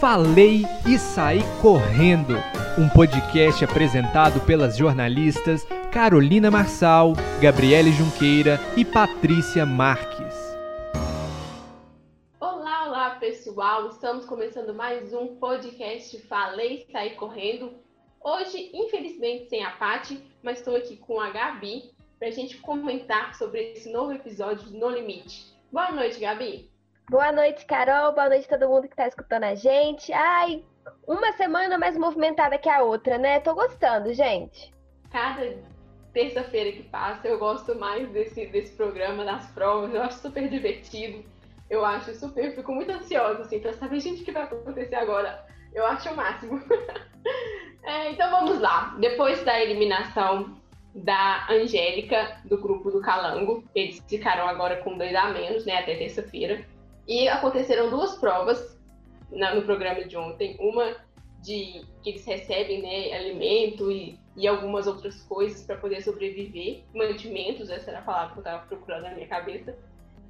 Falei e Saí Correndo, um podcast apresentado pelas jornalistas Carolina Marçal, Gabriele Junqueira e Patrícia Marques. Olá, olá pessoal! Estamos começando mais um podcast Falei e Saí Correndo. Hoje, infelizmente, sem a Pati, mas estou aqui com a Gabi para a gente comentar sobre esse novo episódio de No Limite. Boa noite, Gabi! Boa noite, Carol. Boa noite a todo mundo que está escutando a gente. Ai, uma semana mais movimentada que a outra, né? Tô gostando, gente. Cada terça-feira que passa, eu gosto mais desse, desse programa, das provas. Eu acho super divertido. Eu acho super, eu fico muito ansiosa, assim, pra saber, gente, o que vai acontecer agora. Eu acho o máximo. é, então vamos lá. Depois da eliminação da Angélica, do grupo do Calango, eles ficaram agora com dois a menos, né, até terça-feira. E aconteceram duas provas na, no programa de ontem. Uma de que eles recebem né, alimento e, e algumas outras coisas para poder sobreviver. Mantimentos, essa era a palavra que eu estava procurando na minha cabeça.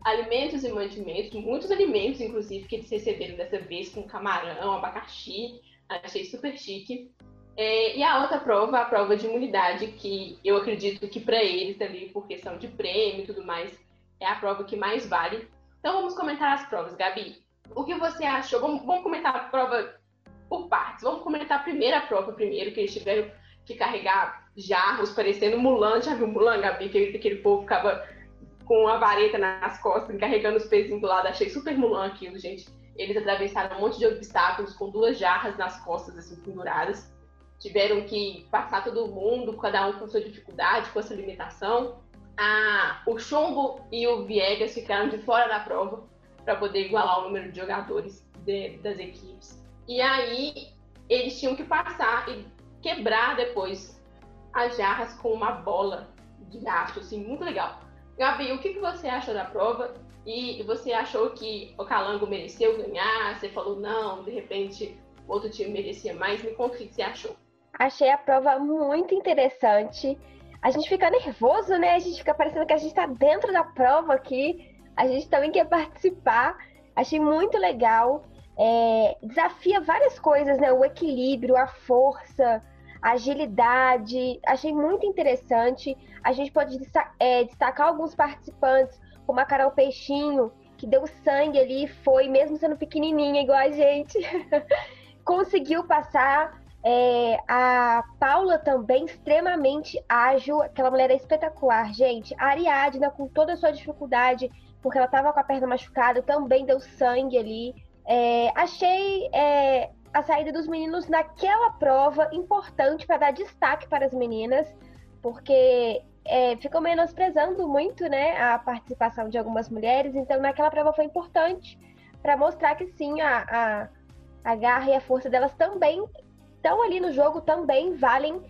Alimentos e mantimentos, muitos alimentos, inclusive, que eles receberam dessa vez, com camarão, abacaxi. Achei super chique. É, e a outra prova, a prova de imunidade, que eu acredito que para eles ali, por questão de prêmio e tudo mais, é a prova que mais vale, então vamos comentar as provas, Gabi. O que você achou? Vamos, vamos comentar a prova por partes. Vamos comentar a primeira prova primeiro, que eles tiveram que carregar jarros, parecendo Mulan. Já viu Mulan, Gabi? Aquele, aquele povo ficava com a vareta nas costas, carregando os pezinhos do lado. Achei super Mulan aquilo, gente. Eles atravessaram um monte de obstáculos com duas jarras nas costas, assim, penduradas. Tiveram que passar todo mundo, cada um com sua dificuldade, com sua limitação a, o Chumbo e o Viegas ficaram de fora da prova para poder igualar o número de jogadores de, das equipes. E aí eles tinham que passar e quebrar depois as jarras com uma bola de aço, assim, muito legal. Gabi, o que, que você achou da prova? E você achou que o Calango mereceu ganhar? Você falou não, de repente outro time merecia mais? Me conta o que você achou. Achei a prova muito interessante a gente fica nervoso, né? A gente fica parecendo que a gente está dentro da prova aqui. A gente também quer participar. Achei muito legal. É, desafia várias coisas, né? O equilíbrio, a força, a agilidade. Achei muito interessante. A gente pode é, destacar alguns participantes, como a Carol Peixinho, que deu sangue ali, foi, mesmo sendo pequenininha, igual a gente, conseguiu passar é, a Paula também, extremamente ágil. Aquela mulher é espetacular, gente. A Ariadna, com toda a sua dificuldade, porque ela estava com a perna machucada, também deu sangue ali. É, achei é, a saída dos meninos naquela prova importante para dar destaque para as meninas, porque é, ficou menosprezando muito né, a participação de algumas mulheres. Então, naquela prova foi importante para mostrar que sim, a, a, a garra e a força delas também estão ali no jogo também valem,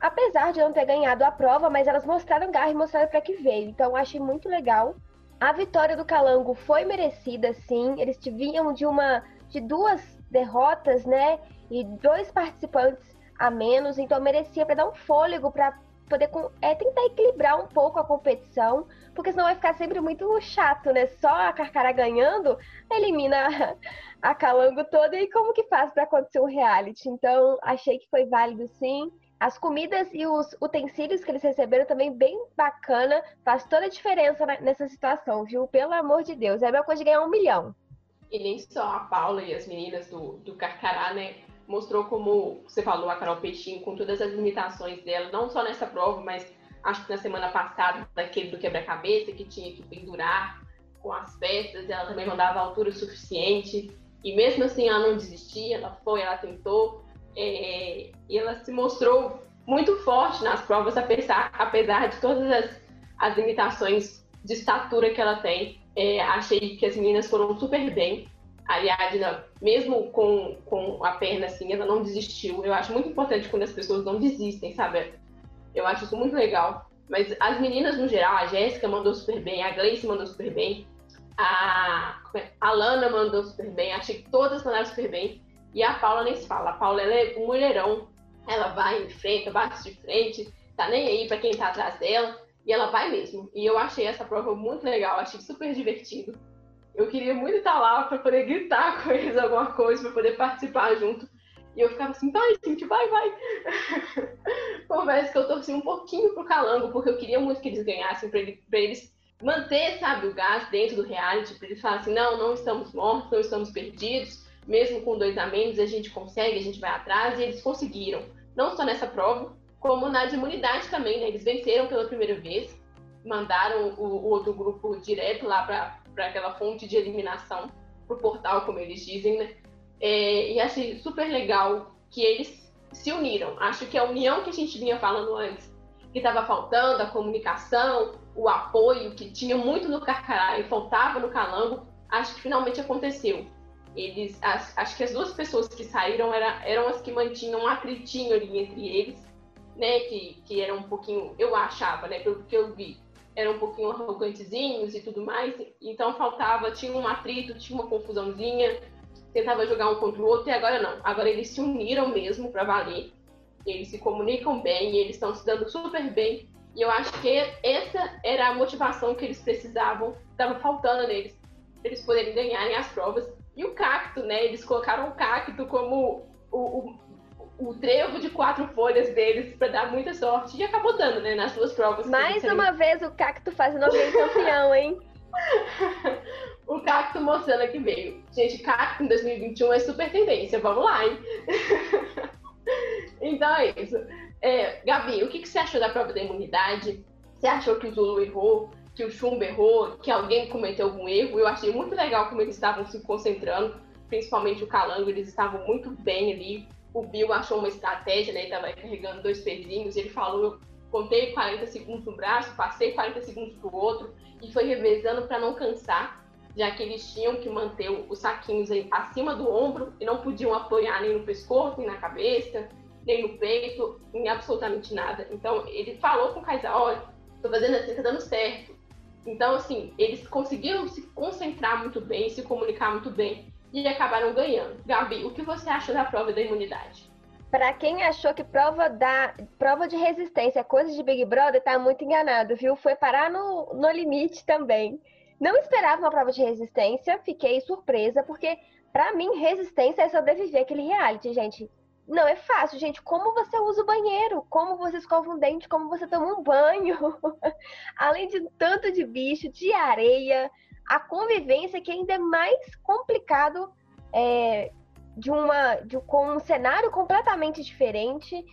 apesar de não ter ganhado a prova, mas elas mostraram garra e mostraram para que veio. Então achei muito legal. A vitória do Calango foi merecida, sim. Eles vinham de uma de duas derrotas, né? E dois participantes a menos, então merecia para dar um fôlego para poder é, tentar equilibrar um pouco a competição, porque senão vai ficar sempre muito chato, né? Só a Carcara ganhando elimina a Calango toda e como que faz para acontecer um reality? Então, achei que foi válido sim. As comidas e os utensílios que eles receberam também bem bacana, faz toda a diferença nessa situação, viu? Pelo amor de Deus, é a mesma coisa de ganhar um milhão. E nem só a Paula e as meninas do, do Carcará, né? Mostrou como você falou, a Carol Peixinho, com todas as limitações dela, não só nessa prova, mas acho que na semana passada, daquele do quebra-cabeça, que tinha que pendurar com as peças, ela também não dava altura suficiente. E mesmo assim ela não desistia, ela foi, ela tentou, é, e ela se mostrou muito forte nas provas, apesar, apesar de todas as, as limitações de estatura que ela tem. É, achei que as meninas foram super bem. A Ariadna, mesmo com, com a perna assim, ela não desistiu. Eu acho muito importante quando as pessoas não desistem, sabe? Eu acho isso muito legal. Mas as meninas, no geral, a Jéssica mandou super bem, a Gleice mandou super bem. A, é? a Lana mandou super bem, achei que todas mandaram super bem. E a Paula nem se fala. A Paula ela é um mulherão. Ela vai em frente, bate de frente, tá nem aí para quem tá atrás dela. E ela vai mesmo. E eu achei essa prova muito legal, achei super divertido. Eu queria muito estar lá para poder gritar com eles alguma coisa, para poder participar junto. E eu ficava assim, vai, gente, vai, vai. Conversa que eu torci um pouquinho pro Calango, porque eu queria muito que eles ganhassem, para ele, eles manter, sabe, o gás dentro do reality, para eles falarem assim, não, não estamos mortos, não estamos perdidos, mesmo com dois a menos, a gente consegue, a gente vai atrás, e eles conseguiram. Não só nessa prova, como na de imunidade também, né? Eles venceram pela primeira vez, mandaram o, o outro grupo direto lá para aquela fonte de eliminação, pro portal, como eles dizem, né? É, e achei super legal que eles se uniram. Acho que a união que a gente vinha falando antes, que estava faltando, a comunicação, o apoio, que tinha muito no Carcará e faltava no Calango, acho que finalmente aconteceu. Eles, as, acho que as duas pessoas que saíram era, eram as que mantinham um atritinho ali entre eles, né? Que, que era um pouquinho, eu achava, né? Pelo que eu vi, eram um pouquinho arrogantezinhos e tudo mais. Então faltava, tinha um atrito, tinha uma confusãozinha, tentava jogar um contra o outro, e agora não. Agora eles se uniram mesmo para valer. Eles se comunicam bem, eles estão se dando super bem. E eu acho que essa era a motivação que eles precisavam, estava faltando neles, para eles poderem ganharem as provas. E o cacto, né? Eles colocaram o cacto como o, o, o trevo de quatro folhas deles para dar muita sorte. E acabou dando, né? Nas duas provas. Mais uma vez o cacto fazendo alguém campeão, hein? o cacto mostrando que veio. Gente, cacto em 2021 é super tendência. Vamos lá, hein? então é isso. É, Gabi, o que, que você achou da prova da imunidade? Você achou que o Zulu errou? Que o Chumbo errou? Que alguém cometeu algum erro? Eu achei muito legal como eles estavam se concentrando, principalmente o Calango, eles estavam muito bem ali. O Bill achou uma estratégia, né? Ele estava carregando dois pezinhos. Ele falou: eu contei 40 segundos no braço, passei 40 segundos pro outro e foi revezando para não cansar, já que eles tinham que manter os saquinhos acima do ombro e não podiam apoiar nem no pescoço, nem na cabeça, nem no peito, em absolutamente nada. Então, ele falou com o Kaysar, olha, tô fazendo assim, tá dando certo. Então, assim, eles conseguiram se concentrar muito bem, se comunicar muito bem e acabaram ganhando. Gabi, o que você acha da prova da imunidade? Para quem achou que prova da prova de resistência é coisa de Big Brother, tá muito enganado, viu? Foi parar no, no limite também. Não esperava uma prova de resistência, fiquei surpresa, porque para mim resistência é sobreviver aquele reality, gente. Não é fácil, gente. Como você usa o banheiro? Como você escova um dente? Como você toma um banho? Além de tanto de bicho, de areia, a convivência que ainda é mais complicado é, de uma de, com um cenário completamente diferente.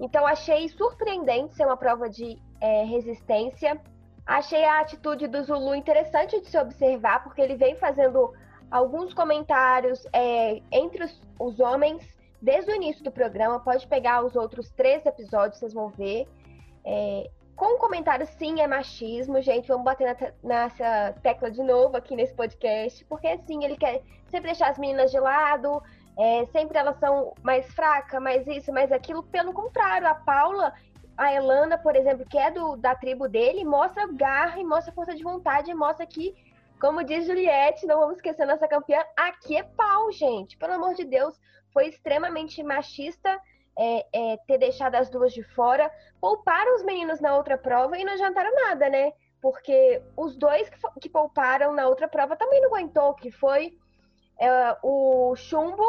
Então achei surpreendente ser uma prova de é, resistência. Achei a atitude do Zulu interessante de se observar, porque ele vem fazendo alguns comentários é, entre os, os homens desde o início do programa. Pode pegar os outros três episódios, vocês vão ver. É, com o comentário, sim, é machismo, gente. Vamos bater na, nessa tecla de novo aqui nesse podcast, porque assim, ele quer sempre deixar as meninas de lado, é, sempre elas são mais fracas, mais isso, mais aquilo. Pelo contrário, a Paula, a Elana, por exemplo, que é do, da tribo dele, mostra garra e mostra força de vontade, mostra que, como diz Juliette, não vamos esquecer nossa campeã, aqui é pau, gente. Pelo amor de Deus, foi extremamente machista é, é, ter deixado as duas de fora. Pouparam os meninos na outra prova e não adiantaram nada, né? Porque os dois que, que pouparam na outra prova também não aguentou, que foi é, o Chumbo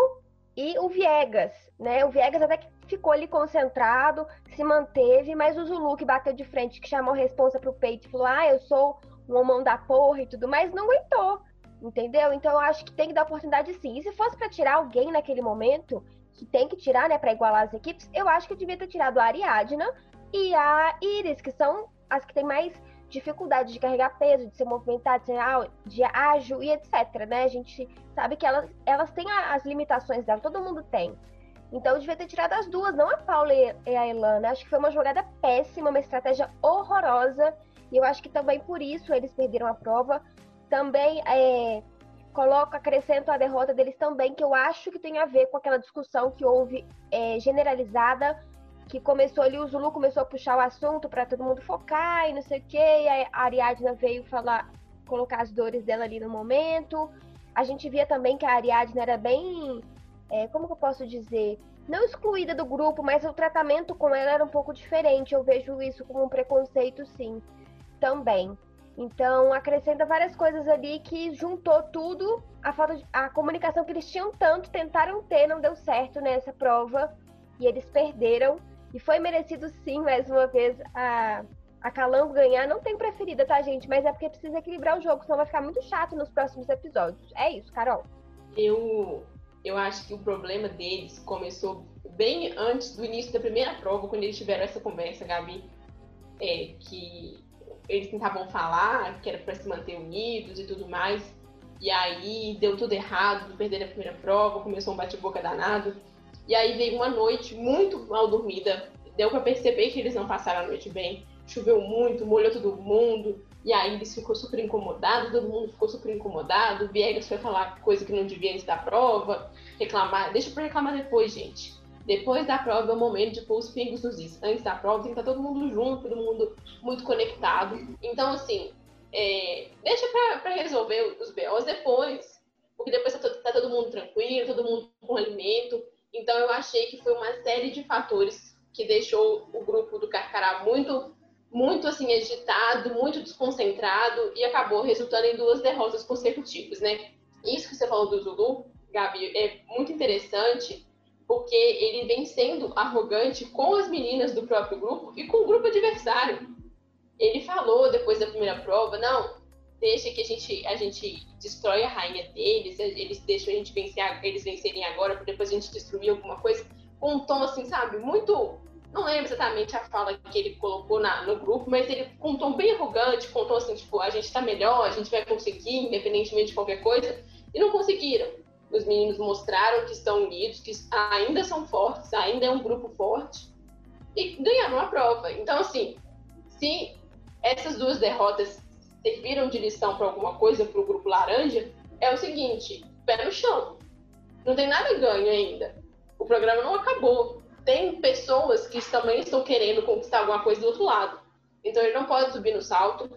e o Viegas, né? O Viegas até que ficou ali concentrado, se manteve, mas o Zulu que bateu de frente, que chamou a responsa pro peito e falou: Ah, eu sou um homão da porra e tudo mais, não aguentou. Entendeu? Então eu acho que tem que dar oportunidade sim. E se fosse para tirar alguém naquele momento, que tem que tirar, né, para igualar as equipes, eu acho que eu devia ter tirado a Ariadna e a Iris, que são as que têm mais dificuldade de carregar peso, de se movimentar, de ser de ágil e etc, né? A gente sabe que elas, elas têm as limitações dela, todo mundo tem. Então eu devia ter tirado as duas, não a Paula e a Elana. Acho que foi uma jogada péssima, uma estratégia horrorosa. E eu acho que também por isso eles perderam a prova. Também é, coloco, acrescento a derrota deles também, que eu acho que tem a ver com aquela discussão que houve é, generalizada, que começou ali, o Zulu começou a puxar o assunto para todo mundo focar e não sei o quê, e a Ariadna veio falar, colocar as dores dela ali no momento. A gente via também que a Ariadna era bem, é, como que eu posso dizer, não excluída do grupo, mas o tratamento com ela era um pouco diferente. Eu vejo isso como um preconceito, sim, também. Então, acrescenta várias coisas ali que juntou tudo, a falta de, a comunicação que eles tinham tanto, tentaram ter, não deu certo nessa prova e eles perderam. E foi merecido sim, mais uma vez, a, a Calango ganhar. Não tem preferida, tá, gente? Mas é porque precisa equilibrar o jogo, senão vai ficar muito chato nos próximos episódios. É isso, Carol. Eu, eu acho que o problema deles começou bem antes do início da primeira prova, quando eles tiveram essa conversa, Gabi, é, que eles tentavam falar que era para se manter unidos e tudo mais. E aí deu tudo errado, perderam a primeira prova, começou um bate-boca danado. E aí veio uma noite muito mal dormida. Deu para perceber que eles não passaram a noite bem. Choveu muito, molhou todo mundo. E aí eles ficou super incomodado, todo mundo ficou super incomodado. Viegas foi falar coisa que não devia antes da prova, reclamar. Deixa para reclamar depois, gente. Depois da prova é o momento de pôr os pingos nos is. Antes da prova tem que estar todo mundo junto, todo mundo muito conectado. Então, assim, é, deixa para resolver os BOs depois. Porque depois tá todo, tá todo mundo tranquilo, todo mundo com alimento. Então, eu achei que foi uma série de fatores que deixou o grupo do Carcará muito, muito assim, agitado, muito desconcentrado e acabou resultando em duas derrotas consecutivas, né? Isso que você falou do Zulu, Gabi, é muito interessante porque ele vem sendo arrogante com as meninas do próprio grupo e com o grupo adversário. Ele falou depois da primeira prova, não, deixa que a gente, a gente destrói a rainha deles, eles deixam a gente vencer, eles vencerem agora, para depois a gente destruir alguma coisa, com um tom assim, sabe, muito. Não lembro exatamente a fala que ele colocou na, no grupo, mas ele com um tom bem arrogante, com um tom assim, tipo, a gente tá melhor, a gente vai conseguir, independentemente de qualquer coisa, e não conseguiram os meninos mostraram que estão unidos, que ainda são fortes, ainda é um grupo forte e ganharam a prova. Então, assim, se essas duas derrotas serviram de lição para alguma coisa para o grupo laranja, é o seguinte: pé no chão. Não tem nada ganho ainda. O programa não acabou. Tem pessoas que também estão querendo conquistar alguma coisa do outro lado. Então ele não pode subir no salto,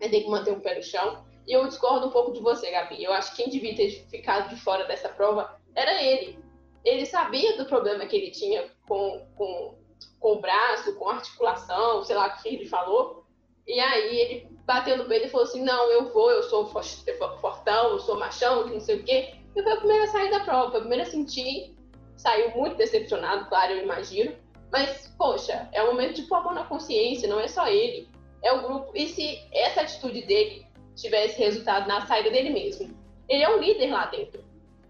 ele tem que manter o pé no chão. Eu discordo um pouco de você, Gabi. Eu acho que quem devia ter ficado de fora dessa prova era ele. Ele sabia do problema que ele tinha com, com, com o braço, com a articulação, sei lá o que ele falou. E aí ele bateu no peito e falou assim: Não, eu vou, eu sou fortão, eu sou machão, que não sei o quê. E foi a primeira a sair da prova, foi a primeira a sentir. Saiu muito decepcionado, claro, eu imagino. Mas, poxa, é um momento de pôr a mão na consciência, não é só ele. É o grupo. E se essa atitude dele tivesse resultado na saída dele mesmo. Ele é um líder lá dentro.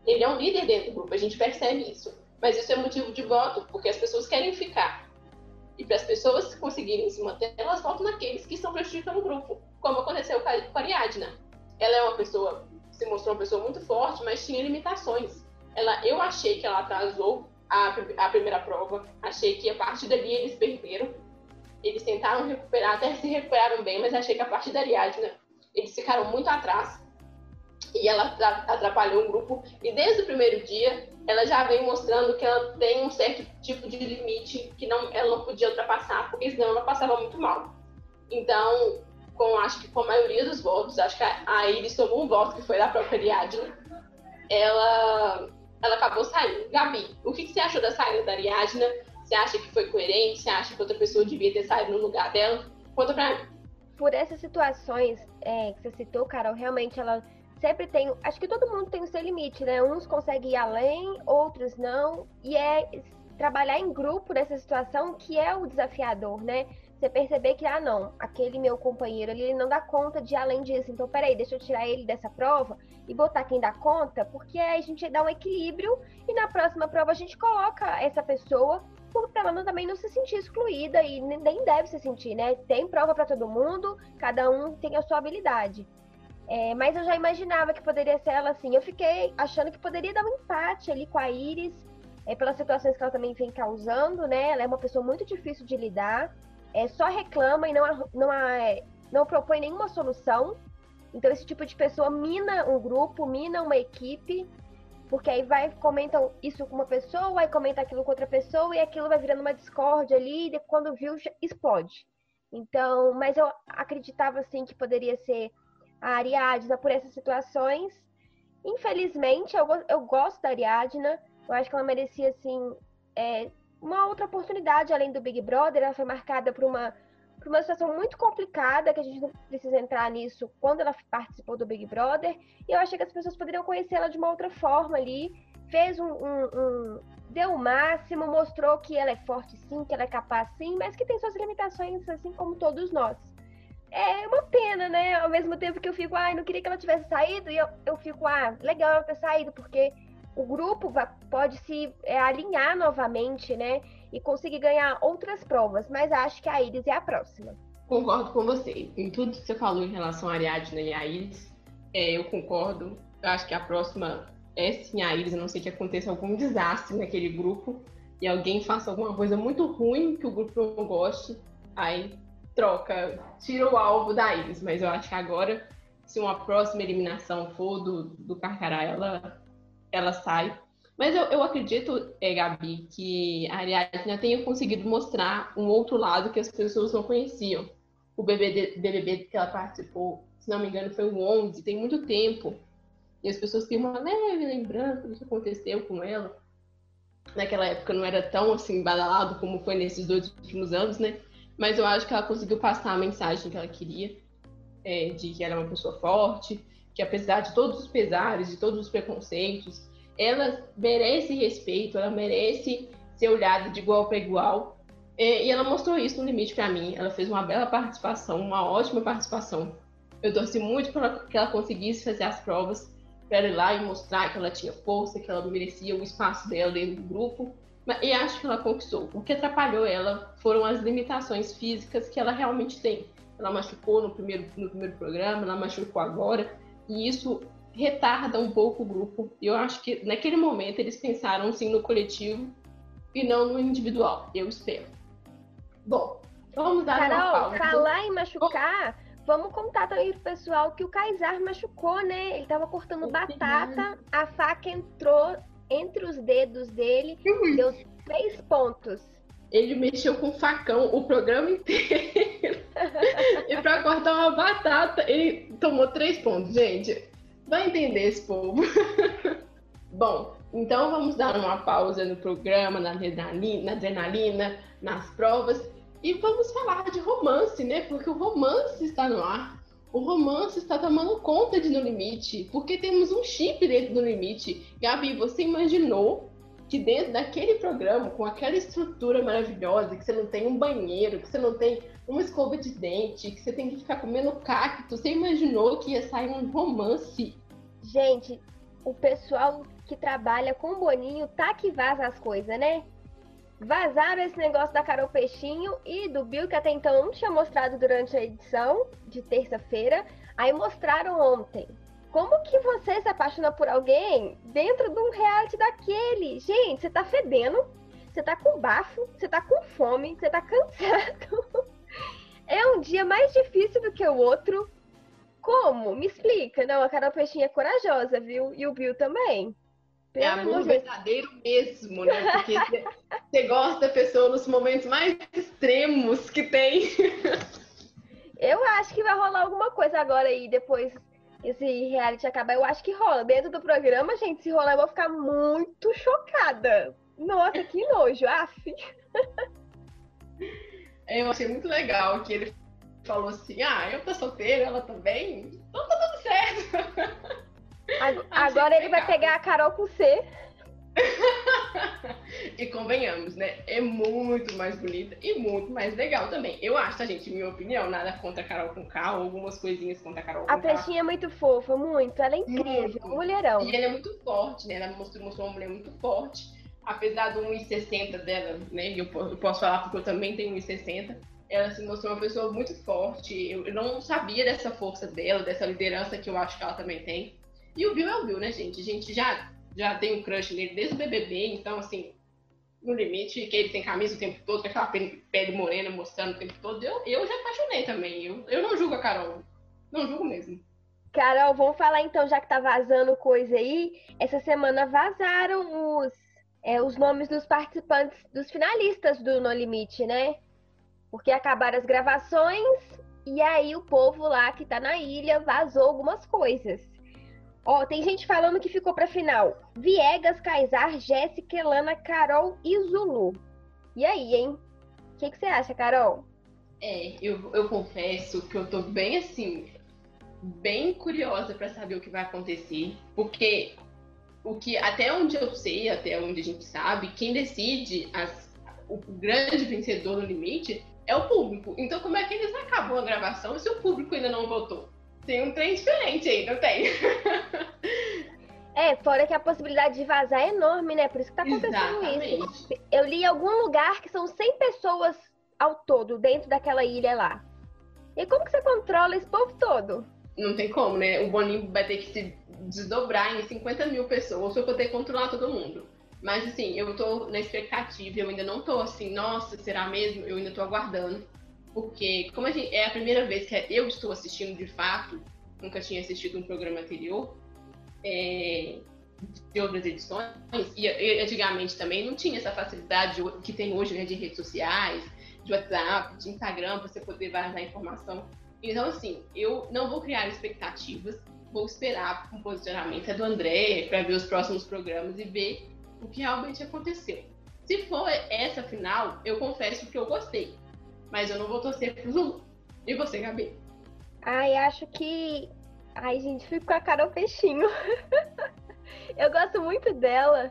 Ele é um líder dentro do grupo, a gente percebe isso. Mas isso é motivo de voto, porque as pessoas querem ficar. E para as pessoas conseguirem se manter, elas votam naqueles que estão prejudicando o grupo, como aconteceu com a Ariadna. Ela é uma pessoa, se mostrou uma pessoa muito forte, mas tinha limitações. Ela, eu achei que ela atrasou a, a primeira prova, achei que a partir dali eles perderam. Eles tentaram recuperar, até se recuperaram bem, mas achei que a partir da Ariadna eles ficaram muito atrás e ela atrapalhou o grupo. E desde o primeiro dia, ela já vem mostrando que ela tem um certo tipo de limite que não, ela não podia ultrapassar, porque senão ela passava muito mal. Então, com, acho que com a maioria dos votos, acho que a Iris tomou um voto que foi da própria Ariadne, ela, ela acabou saindo. Gabi, o que, que você achou da saída da Ariadna? Você acha que foi coerente? Você acha que outra pessoa devia ter saído no lugar dela? Conta pra mim por essas situações é, que você citou, Carol, realmente ela sempre tem. Acho que todo mundo tem o seu limite, né? Uns conseguem ir além, outros não. E é trabalhar em grupo nessa situação que é o desafiador, né? Você perceber que, ah, não, aquele meu companheiro ali não dá conta de ir além disso. Então, peraí, deixa eu tirar ele dessa prova e botar quem dá conta, porque aí a gente dá um equilíbrio e na próxima prova a gente coloca essa pessoa para ela também não se sentir excluída e nem deve se sentir, né? Tem prova para todo mundo, cada um tem a sua habilidade. É, mas eu já imaginava que poderia ser ela assim. Eu fiquei achando que poderia dar um empate ali com a Iris, é, pelas situações que ela também vem causando, né? Ela é uma pessoa muito difícil de lidar, é, só reclama e não, não, não propõe nenhuma solução. Então, esse tipo de pessoa mina um grupo, mina uma equipe. Porque aí vai, comentam isso com uma pessoa, aí comenta aquilo com outra pessoa, e aquilo vai virando uma discórdia ali, e quando viu, explode. Então, mas eu acreditava assim que poderia ser a Ariadna por essas situações. Infelizmente, eu, eu gosto da Ariadna. Eu acho que ela merecia, assim, é, uma outra oportunidade além do Big Brother. Ela foi marcada por uma, por uma situação muito complicada, que a gente não precisa entrar nisso quando ela participou do Big Brother. E eu achei que as pessoas poderiam conhecê-la de uma outra forma ali. Fez um, um, um, deu o máximo, mostrou que ela é forte sim, que ela é capaz sim, mas que tem suas limitações, assim como todos nós. É uma pena, né? Ao mesmo tempo que eu fico, ai, ah, não queria que ela tivesse saído, e eu, eu fico, ah, legal ela ter saído, porque o grupo pode se é, alinhar novamente, né? E conseguir ganhar outras provas, mas acho que a Iris é a próxima. Concordo com você. Em tudo que você falou em relação a Ariadne e a Iris, é, eu concordo. Eu acho que a próxima é sim a Iris, a não ser que aconteça algum desastre naquele grupo e alguém faça alguma coisa muito ruim que o grupo não goste, aí troca, tira o alvo da Iris. Mas eu acho que agora, se uma próxima eliminação for do, do Carcará, ela, ela sai. Mas eu, eu acredito, é, Gabi, que a Ariadne tenha conseguido mostrar um outro lado que as pessoas não conheciam. O BBB, BBB que ela participou, se não me engano, foi o 11, tem muito tempo. E as pessoas têm uma leve lembrança do que aconteceu com ela. Naquela época não era tão assim badalado como foi nesses dois últimos anos, né? Mas eu acho que ela conseguiu passar a mensagem que ela queria, é, de que ela é uma pessoa forte, que apesar de todos os pesares, de todos os preconceitos, ela merece respeito, ela merece ser olhada de igual para igual. É, e ela mostrou isso no limite para mim. Ela fez uma bela participação, uma ótima participação. Eu torci muito para que ela conseguisse fazer as provas para ir lá e mostrar que ela tinha força, que ela merecia o espaço dela dentro do grupo. E acho que ela conquistou. O que atrapalhou ela foram as limitações físicas que ela realmente tem. Ela machucou no primeiro, no primeiro programa, ela machucou agora, e isso retarda um pouco o grupo. E eu acho que naquele momento eles pensaram sim no coletivo e não no individual. Eu espero. Bom, vamos dar Carol, uma pausa. falar em machucar. Vamos contar também pro pessoal que o Kaysar machucou, né? Ele tava cortando batata, a faca entrou entre os dedos dele, uhum. deu três pontos. Ele mexeu com facão o programa inteiro. e pra cortar uma batata, ele tomou três pontos, gente. Vai entender esse povo. Bom, então vamos dar uma pausa no programa, na adrenalina, na adrenalina nas provas e vamos falar de romance, né? Porque o romance está no ar. O romance está tomando conta de No Limite, porque temos um chip dentro do Limite. Gabi, você imaginou que dentro daquele programa, com aquela estrutura maravilhosa, que você não tem um banheiro, que você não tem uma escova de dente, que você tem que ficar comendo cacto, você imaginou que ia sair um romance? Gente, o pessoal que trabalha com Boninho tá que vaza as coisas, né? Vazaram esse negócio da Carol Peixinho e do Bill, que até então não tinha mostrado durante a edição de terça-feira. Aí mostraram ontem. Como que você se apaixona por alguém dentro de um reality daquele? Gente, você tá fedendo, você tá com bafo, você tá com fome, você tá cansado. É um dia mais difícil do que o outro. Como? Me explica. Não, a Carol Peixinho é corajosa, viu? E o Bill também. É amor verdadeiro mesmo, né? Porque você gosta da pessoa nos momentos mais extremos que tem. Eu acho que vai rolar alguma coisa agora aí, depois esse reality acabar. Eu acho que rola. Dentro do programa, gente, se rolar, eu vou ficar muito chocada. Nossa, que nojo, af. Eu achei muito legal que ele falou assim: ah, eu tô solteiro, ela também, então tá tudo certo. Agora ele vai pegar a Carol com C. e convenhamos, né? É muito mais bonita e muito mais legal também. Eu acho, tá, gente? Minha opinião, nada contra a Carol com K, algumas coisinhas contra a Carol com A peixinha é muito fofa, muito. Ela é incrível, muito. mulherão. E ela é muito forte, né? Ela mostrou, mostrou uma mulher muito forte. Apesar do 1,60 dela, né? Eu, eu posso falar porque eu também tenho 1,60 ela se mostrou uma pessoa muito forte. Eu, eu não sabia dessa força dela, dessa liderança que eu acho que ela também tem. E o Bill é o Bill, né, gente? A gente já, já tem um crush nele desde o BBB, então, assim, no limite, que ele tem camisa o tempo todo, com aquela pele morena mostrando o tempo todo, eu, eu já apaixonei também. Eu, eu não julgo a Carol. Não julgo mesmo. Carol, vamos falar então, já que tá vazando coisa aí. Essa semana vazaram os, é, os nomes dos participantes, dos finalistas do No Limite, né? Porque acabaram as gravações e aí o povo lá que tá na ilha vazou algumas coisas. Ó, tem gente falando que ficou pra final. Viegas, Kaysar, Jéssica, Elana, Carol e Zulu. E aí, hein? O que, que você acha, Carol? É, eu, eu confesso que eu tô bem assim, bem curiosa para saber o que vai acontecer, porque o que até onde eu sei, até onde a gente sabe, quem decide as, o grande vencedor no limite é o público. Então, como é que eles acabam a gravação se o público ainda não votou? Tem um trem diferente aí, não tem? É, fora que a possibilidade de vazar é enorme, né? Por isso que tá acontecendo Exatamente. isso. Eu li em algum lugar que são 100 pessoas ao todo dentro daquela ilha lá. E como que você controla esse povo todo? Não tem como, né? O Boninho vai ter que se desdobrar em 50 mil pessoas pra poder controlar todo mundo. Mas assim, eu tô na expectativa, eu ainda não tô assim, nossa, será mesmo? Eu ainda tô aguardando. Porque, como a gente, é a primeira vez que eu estou assistindo de fato, nunca tinha assistido um programa anterior, é, de outras edições, e, antigamente também não tinha essa facilidade que tem hoje né, de redes sociais, de WhatsApp, de Instagram, para você poder vazar informação. Então, assim, eu não vou criar expectativas, vou esperar o posicionamento do André para ver os próximos programas e ver o que realmente aconteceu. Se for essa final, eu confesso que eu gostei, mas eu não vou torcer pro Zulu. E você, Gabi? Ai, acho que. Ai, gente, fico com a Carol Peixinho. eu gosto muito dela.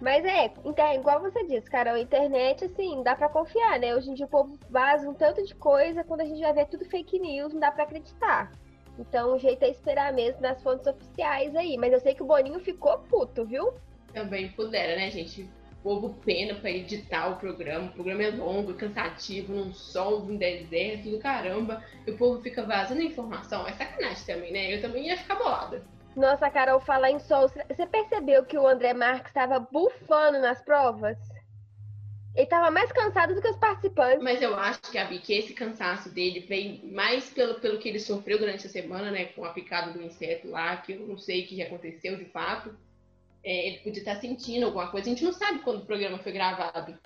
Mas é, igual você disse, cara, a internet, assim, dá pra confiar, né? Hoje em dia o povo vaza um tanto de coisa, quando a gente vai ver tudo fake news, não dá pra acreditar. Então o jeito é esperar mesmo nas fontes oficiais aí. Mas eu sei que o Boninho ficou puto, viu? Também pudera, né, gente? Povo pena pra editar o programa. O programa é longo, é cansativo, num sol, num deserto, do caramba. E o povo fica vazando informação. É sacanagem também, né? Eu também ia ficar bolada. Nossa, Carol, falar em sol. Você percebeu que o André Marques estava bufando nas provas? Ele estava mais cansado do que os participantes. Mas eu acho, Gabi, que esse cansaço dele vem mais pelo, pelo que ele sofreu durante a semana, né? Com a picada do inseto lá, que eu não sei o que aconteceu de fato. É, ele podia estar sentindo alguma coisa. A gente não sabe quando o programa foi gravado.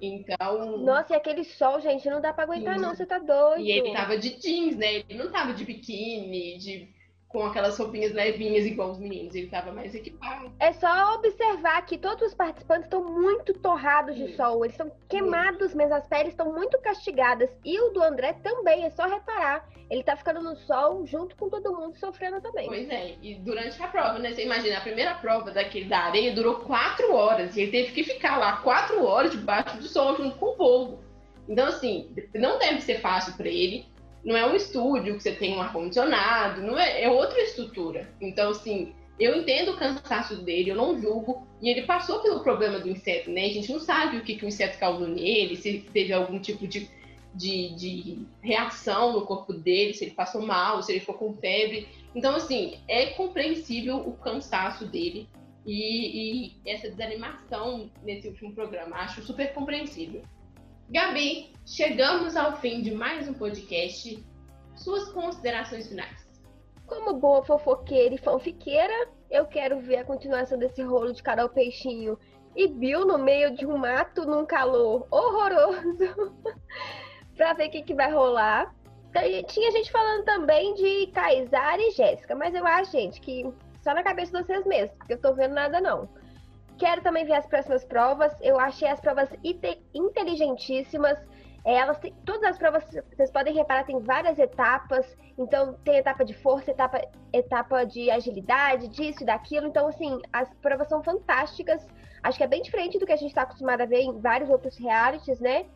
Então. Nossa, e aquele sol, gente, não dá pra aguentar, Sim. não. Você tá doido. E ele tava de jeans, né? Ele não tava de biquíni, de com aquelas roupinhas levinhas igual os meninos. Ele tava mais equipado. É só observar que todos os participantes estão muito torrados de sol. Eles estão queimados mesmo, as peles estão muito castigadas. E o do André também, é só reparar. Ele tá ficando no sol junto com todo mundo sofrendo também. Pois é, e durante a prova, né? Você imagina, a primeira prova daquele da areia durou quatro horas. E ele teve que ficar lá quatro horas debaixo do sol junto com o povo. Então, assim, não deve ser fácil para ele não é um estúdio que você tem um ar-condicionado, é, é outra estrutura. Então, assim, eu entendo o cansaço dele, eu não julgo. E ele passou pelo problema do inseto, né? A gente não sabe o que, que o inseto causou nele, se teve algum tipo de, de, de, reação no corpo dele, se ele passou mal, se ele ficou com febre. Então, assim, é compreensível o cansaço dele e, e essa desanimação nesse último programa. Acho super compreensível. Gabi, chegamos ao fim de mais um podcast. Suas considerações finais. Como boa fofoqueira e fanfiqueira, eu quero ver a continuação desse rolo de Carol Peixinho e Bill no meio de um mato num calor horroroso pra ver o que, que vai rolar. Tinha gente falando também de Kaysar e Jéssica, mas eu acho, gente, que só na cabeça de vocês mesmos, porque eu tô vendo nada não. Quero também ver as próximas provas. Eu achei as provas inteligentíssimas. É, elas têm, todas as provas, vocês podem reparar, tem várias etapas. Então, tem etapa de força, etapa, etapa de agilidade, disso e daquilo. Então, assim, as provas são fantásticas. Acho que é bem diferente do que a gente está acostumado a ver em vários outros realities, né?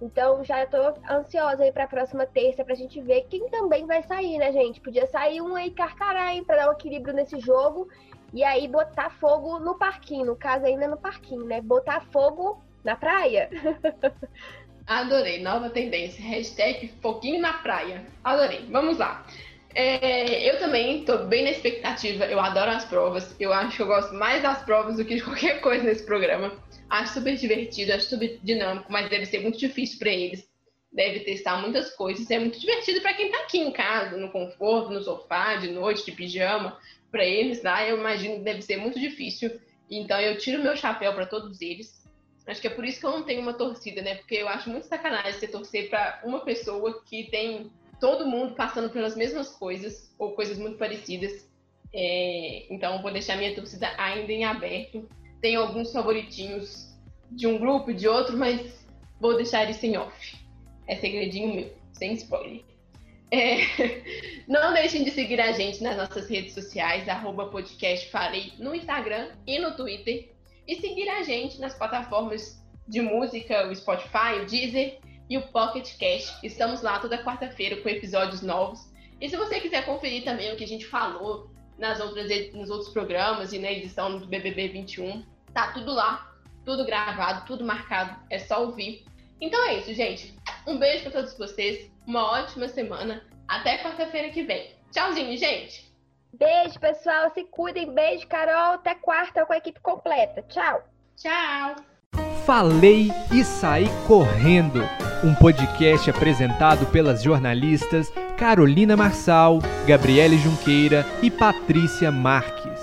Então, já estou ansiosa aí para a próxima terça pra gente ver quem também vai sair, né, gente? Podia sair um aí carcará, hein, pra dar um equilíbrio nesse jogo. E aí botar fogo no parquinho, no caso ainda no parquinho, né? Botar fogo na praia. Adorei, nova tendência. Hashtag foguinho na praia. Adorei, vamos lá. É, eu também estou bem na expectativa, eu adoro as provas. Eu acho que eu gosto mais das provas do que de qualquer coisa nesse programa. Acho super divertido, acho super dinâmico, mas deve ser muito difícil para eles. Deve testar muitas coisas. É muito divertido para quem está aqui em casa, no conforto, no sofá, de noite, de pijama para eles lá, eu imagino que deve ser muito difícil. Então eu tiro meu chapéu para todos eles. Acho que é por isso que eu não tenho uma torcida, né? Porque eu acho muito sacanagem você torcer para uma pessoa que tem todo mundo passando pelas mesmas coisas ou coisas muito parecidas. É, então vou deixar minha torcida ainda em aberto. Tenho alguns favoritinhos de um grupo de outro, mas vou deixar isso em off. É segredinho meu. sem spoiler. É, não deixem de seguir a gente nas nossas redes sociais, arroba podcast Falei, no Instagram e no Twitter. E seguir a gente nas plataformas de música, o Spotify, o Deezer e o Pocket Cast. Estamos lá toda quarta-feira com episódios novos. E se você quiser conferir também o que a gente falou nas outras, nos outros programas e na edição do BBB 21, tá tudo lá, tudo gravado, tudo marcado, é só ouvir. Então é isso, gente. Um beijo para todos vocês, uma ótima semana. Até quarta-feira que vem. Tchauzinho, gente. Beijo, pessoal. Se cuidem. Beijo, Carol. Até quarta com a equipe completa. Tchau. Tchau. Falei e saí correndo. Um podcast apresentado pelas jornalistas Carolina Marçal, Gabriele Junqueira e Patrícia Marques.